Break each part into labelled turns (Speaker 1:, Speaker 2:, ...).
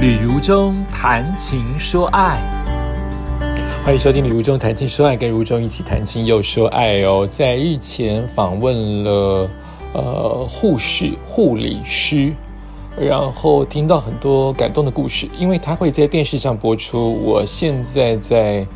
Speaker 1: 旅如中谈情说爱，
Speaker 2: 欢迎收听《旅如中谈情说爱》，跟如中一起谈情又说爱哦。在日前访问了呃护士、护理师，然后听到很多感动的故事，因为他会在电视上播出。我现在在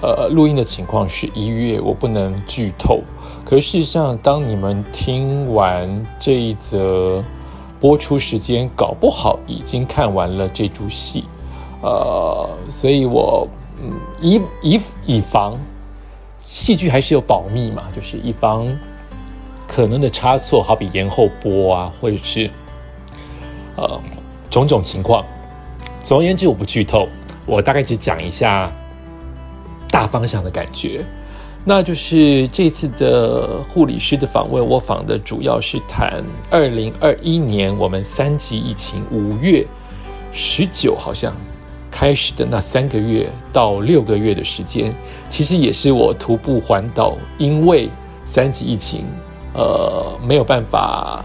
Speaker 2: 呃录音的情况是一月，我不能剧透。可是事实上，当你们听完这一则。播出时间搞不好已经看完了这出戏，呃，所以我嗯以以以防戏剧还是有保密嘛，就是以防可能的差错，好比延后播啊，或者是呃种种情况。总而言之，我不剧透，我大概只讲一下大方向的感觉。那就是这次的护理师的访问，我访的主要是谈二零二一年我们三级疫情五月十九好像开始的那三个月到六个月的时间，其实也是我徒步环岛，因为三级疫情，呃，没有办法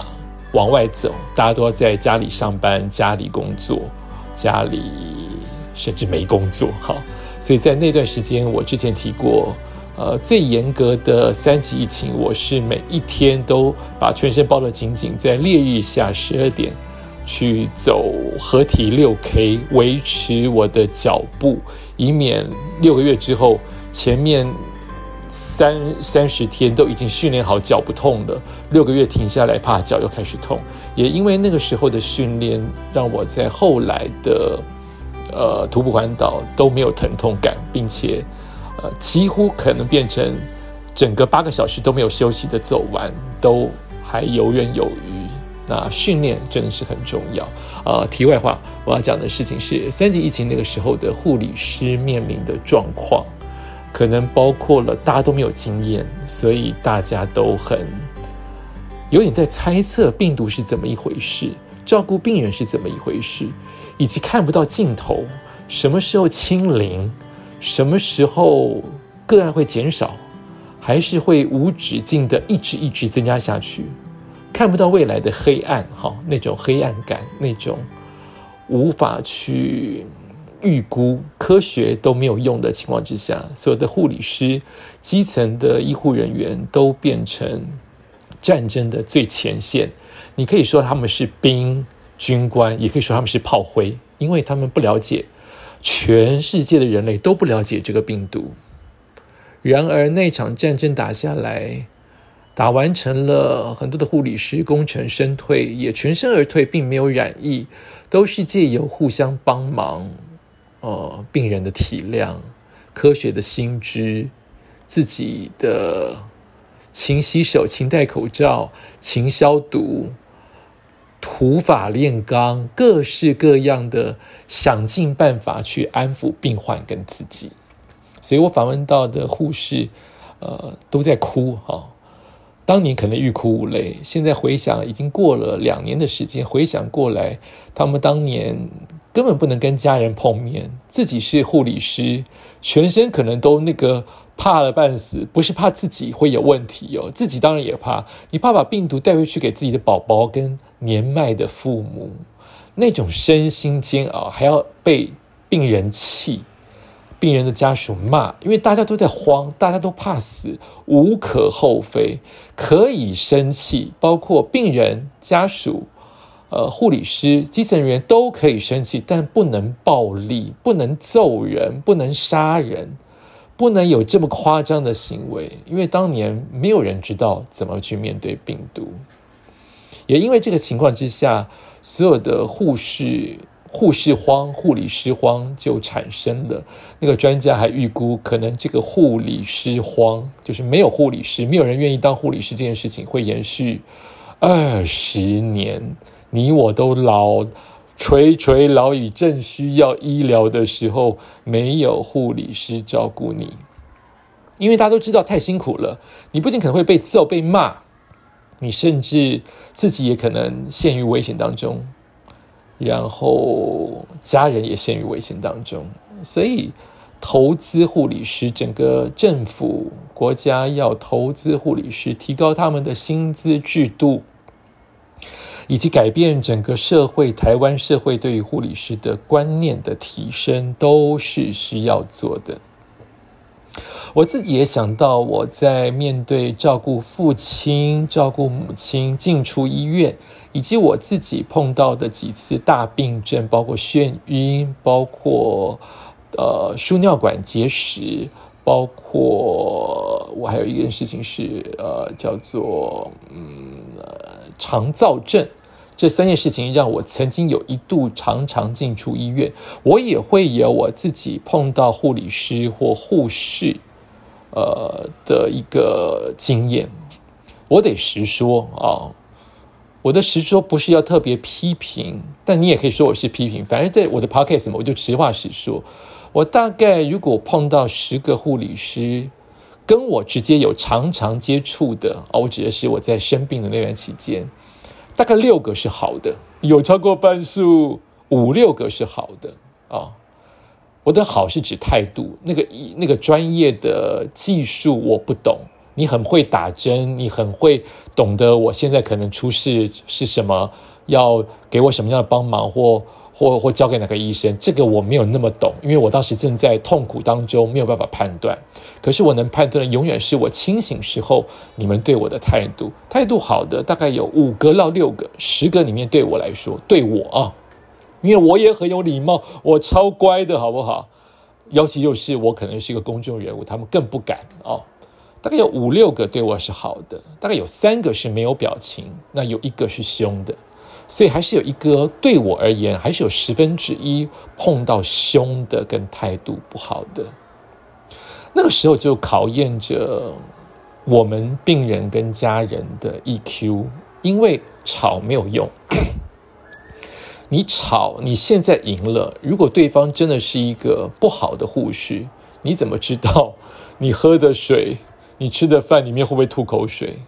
Speaker 2: 往外走，大家都要在家里上班、家里工作、家里甚至没工作，哈，所以在那段时间，我之前提过。呃，最严格的三级疫情，我是每一天都把全身包得紧紧，在烈日下十二点去走合体六 K，维持我的脚步，以免六个月之后前面三三十天都已经训练好脚不痛了，六个月停下来怕脚又开始痛。也因为那个时候的训练，让我在后来的呃徒步环岛都没有疼痛感，并且。几乎可能变成整个八个小时都没有休息的走完，都还游刃有余。那训练真的是很重要。呃，题外话，我要讲的事情是，三级疫情那个时候的护理师面临的状况，可能包括了大家都没有经验，所以大家都很有点在猜测病毒是怎么一回事，照顾病人是怎么一回事，以及看不到尽头，什么时候清零。什么时候个案会减少，还是会无止境的一直一直增加下去？看不到未来的黑暗，哈，那种黑暗感，那种无法去预估、科学都没有用的情况之下，所有的护理师、基层的医护人员都变成战争的最前线。你可以说他们是兵、军官，也可以说他们是炮灰，因为他们不了解。全世界的人类都不了解这个病毒，然而那场战争打下来，打完成了，很多的护理师功成身退，也全身而退，并没有染疫，都是借由互相帮忙，呃，病人的体谅、科学的心知、自己的勤洗手、勤戴口罩、勤消毒。土法炼钢，各式各样的想尽办法去安抚病患跟自己，所以我访问到的护士，呃，都在哭哈。当年可能欲哭无泪，现在回想已经过了两年的时间，回想过来，他们当年根本不能跟家人碰面，自己是护理师，全身可能都那个。怕了半死，不是怕自己会有问题哦，自己当然也怕。你怕把病毒带回去给自己的宝宝跟年迈的父母，那种身心煎熬，还要被病人气，病人的家属骂，因为大家都在慌，大家都怕死，无可厚非，可以生气，包括病人家属、呃护理师、基层人员都可以生气，但不能暴力，不能揍人，不能杀人。不能有这么夸张的行为，因为当年没有人知道怎么去面对病毒，也因为这个情况之下，所有的护士、护士荒、护理师荒就产生了。那个专家还预估，可能这个护理师荒就是没有护理师，没有人愿意当护理师这件事情会延续二十年，你我都老。垂垂老矣，正需要医疗的时候，没有护理师照顾你，因为大家都知道太辛苦了。你不仅可能会被揍、被骂，你甚至自己也可能陷于危险当中，然后家人也陷于危险当中。所以，投资护理师，整个政府国家要投资护理师，提高他们的薪资制度。以及改变整个社会、台湾社会对于护理师的观念的提升，都是需要做的。我自己也想到，我在面对照顾父亲、照顾母亲进出医院，以及我自己碰到的几次大病症，包括眩晕，包括呃输尿管结石，包括我还有一件事情是呃叫做嗯肠燥症。这三件事情让我曾经有一度常常进出医院，我也会有我自己碰到护理师或护士，呃的一个经验。我得实说啊，我的实说不是要特别批评，但你也可以说我是批评。反正在我的 podcast 我就实话实说。我大概如果碰到十个护理师，跟我直接有常常接触的啊，我指的是我在生病的那段期间。大概六个是好的，有超过半数五六个是好的啊。我的好是指态度，那个那个专业的技术我不懂，你很会打针，你很会懂得我现在可能出事是什么，要给我什么样的帮忙或。或或交给哪个医生，这个我没有那么懂，因为我当时正在痛苦当中，没有办法判断。可是我能判断的，永远是我清醒时候你们对我的态度。态度好的大概有五个到六个，十个里面对我来说，对我啊，因为我也很有礼貌，我超乖的，好不好？尤其就是我可能是一个公众人物，他们更不敢哦。大概有五六个对我是好的，大概有三个是没有表情，那有一个是凶的。所以还是有一个对我而言，还是有十分之一碰到凶的跟态度不好的，那个时候就考验着我们病人跟家人的 EQ，因为吵没有用，你吵你现在赢了，如果对方真的是一个不好的护士，你怎么知道你喝的水、你吃的饭里面会不会吐口水？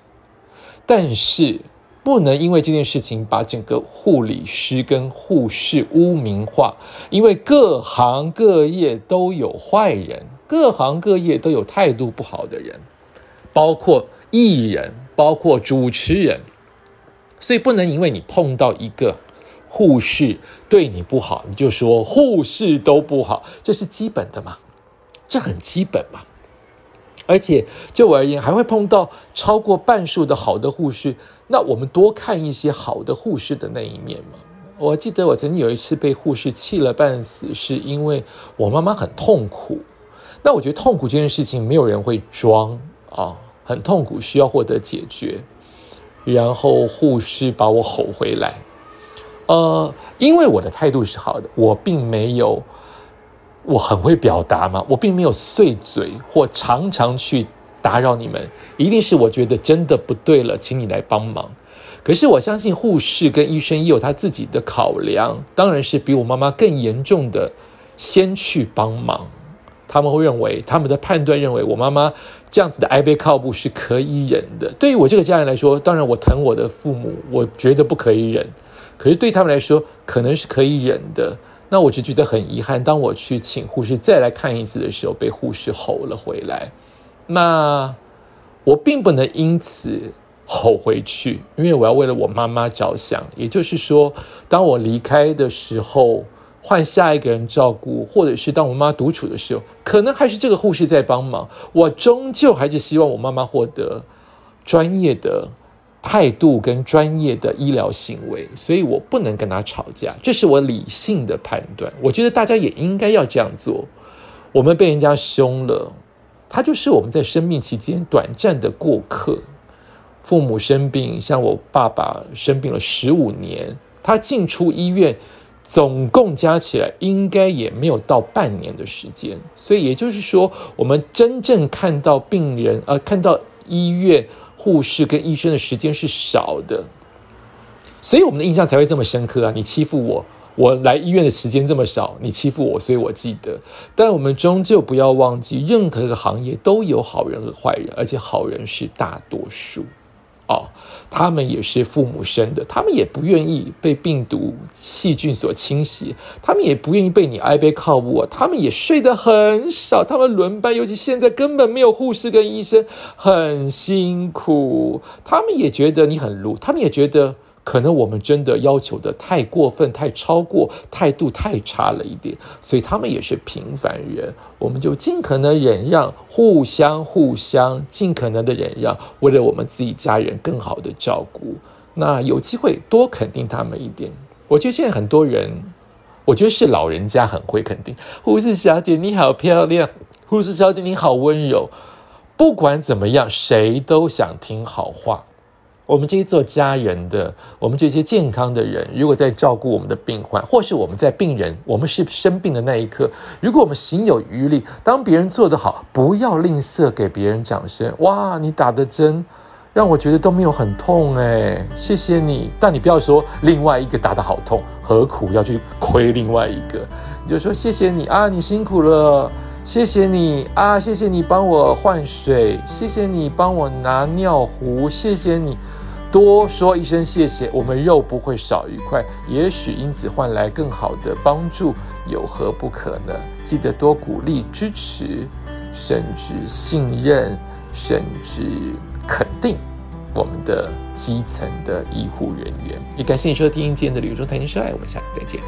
Speaker 2: 但是。不能因为这件事情把整个护理师跟护士污名化，因为各行各业都有坏人，各行各业都有态度不好的人，包括艺人，包括主持人，所以不能因为你碰到一个护士对你不好，你就说护士都不好，这是基本的嘛？这很基本嘛？而且就我而言，还会碰到超过半数的好的护士。那我们多看一些好的护士的那一面嘛。我记得我曾经有一次被护士气了半死，是因为我妈妈很痛苦。那我觉得痛苦这件事情，没有人会装啊，很痛苦需要获得解决。然后护士把我吼回来，呃，因为我的态度是好的，我并没有，我很会表达嘛，我并没有碎嘴或常常去。打扰你们，一定是我觉得真的不对了，请你来帮忙。可是我相信护士跟医生也有他自己的考量，当然是比我妈妈更严重的先去帮忙。他们会认为，他们的判断认为我妈妈这样子的挨背靠步是可以忍的。对于我这个家人来说，当然我疼我的父母，我觉得不可以忍。可是对他们来说，可能是可以忍的。那我就觉得很遗憾，当我去请护士再来看一次的时候，被护士吼了回来。那我并不能因此吼回去，因为我要为了我妈妈着想。也就是说，当我离开的时候，换下一个人照顾，或者是当我妈独处的时候，可能还是这个护士在帮忙。我终究还是希望我妈妈获得专业的态度跟专业的医疗行为，所以我不能跟她吵架。这是我理性的判断。我觉得大家也应该要这样做。我们被人家凶了。他就是我们在生命期间短暂的过客。父母生病，像我爸爸生病了十五年，他进出医院总共加起来应该也没有到半年的时间。所以也就是说，我们真正看到病人，呃，看到医院护士跟医生的时间是少的。所以我们的印象才会这么深刻啊！你欺负我。我来医院的时间这么少，你欺负我，所以我记得。但我们终究不要忘记，任何一个行业都有好人和坏人，而且好人是大多数。哦，他们也是父母生的，他们也不愿意被病毒、细菌所侵袭，他们也不愿意被你挨背靠步，他们也睡得很少，他们轮班，尤其现在根本没有护士跟医生，很辛苦。他们也觉得你很鲁，他们也觉得。可能我们真的要求的太过分、太超过，态度太差了一点，所以他们也是平凡人，我们就尽可能忍让，互相互相尽可能的忍让，为了我们自己家人更好的照顾。那有机会多肯定他们一点。我觉得现在很多人，我觉得是老人家很会肯定。护士小姐你好漂亮，护士小姐你好温柔。不管怎么样，谁都想听好话。我们这些做家人的，我们这些健康的人，如果在照顾我们的病患，或是我们在病人，我们是生病的那一刻，如果我们行有余力，当别人做得好，不要吝啬给别人掌声。哇，你打的针让我觉得都没有很痛哎，谢谢你。但你不要说另外一个打的好痛，何苦要去亏另外一个？你就说谢谢你啊，你辛苦了。谢谢你啊！谢谢你帮我换水，谢谢你帮我拿尿壶，谢谢你多说一声谢谢，我们肉不会少一块，也许因此换来更好的帮助，有何不可呢？记得多鼓励、支持，甚至信任，甚至肯定我们的基层的医护人员。也感谢你收听今天的旅游中谈情说爱，我们下次再见。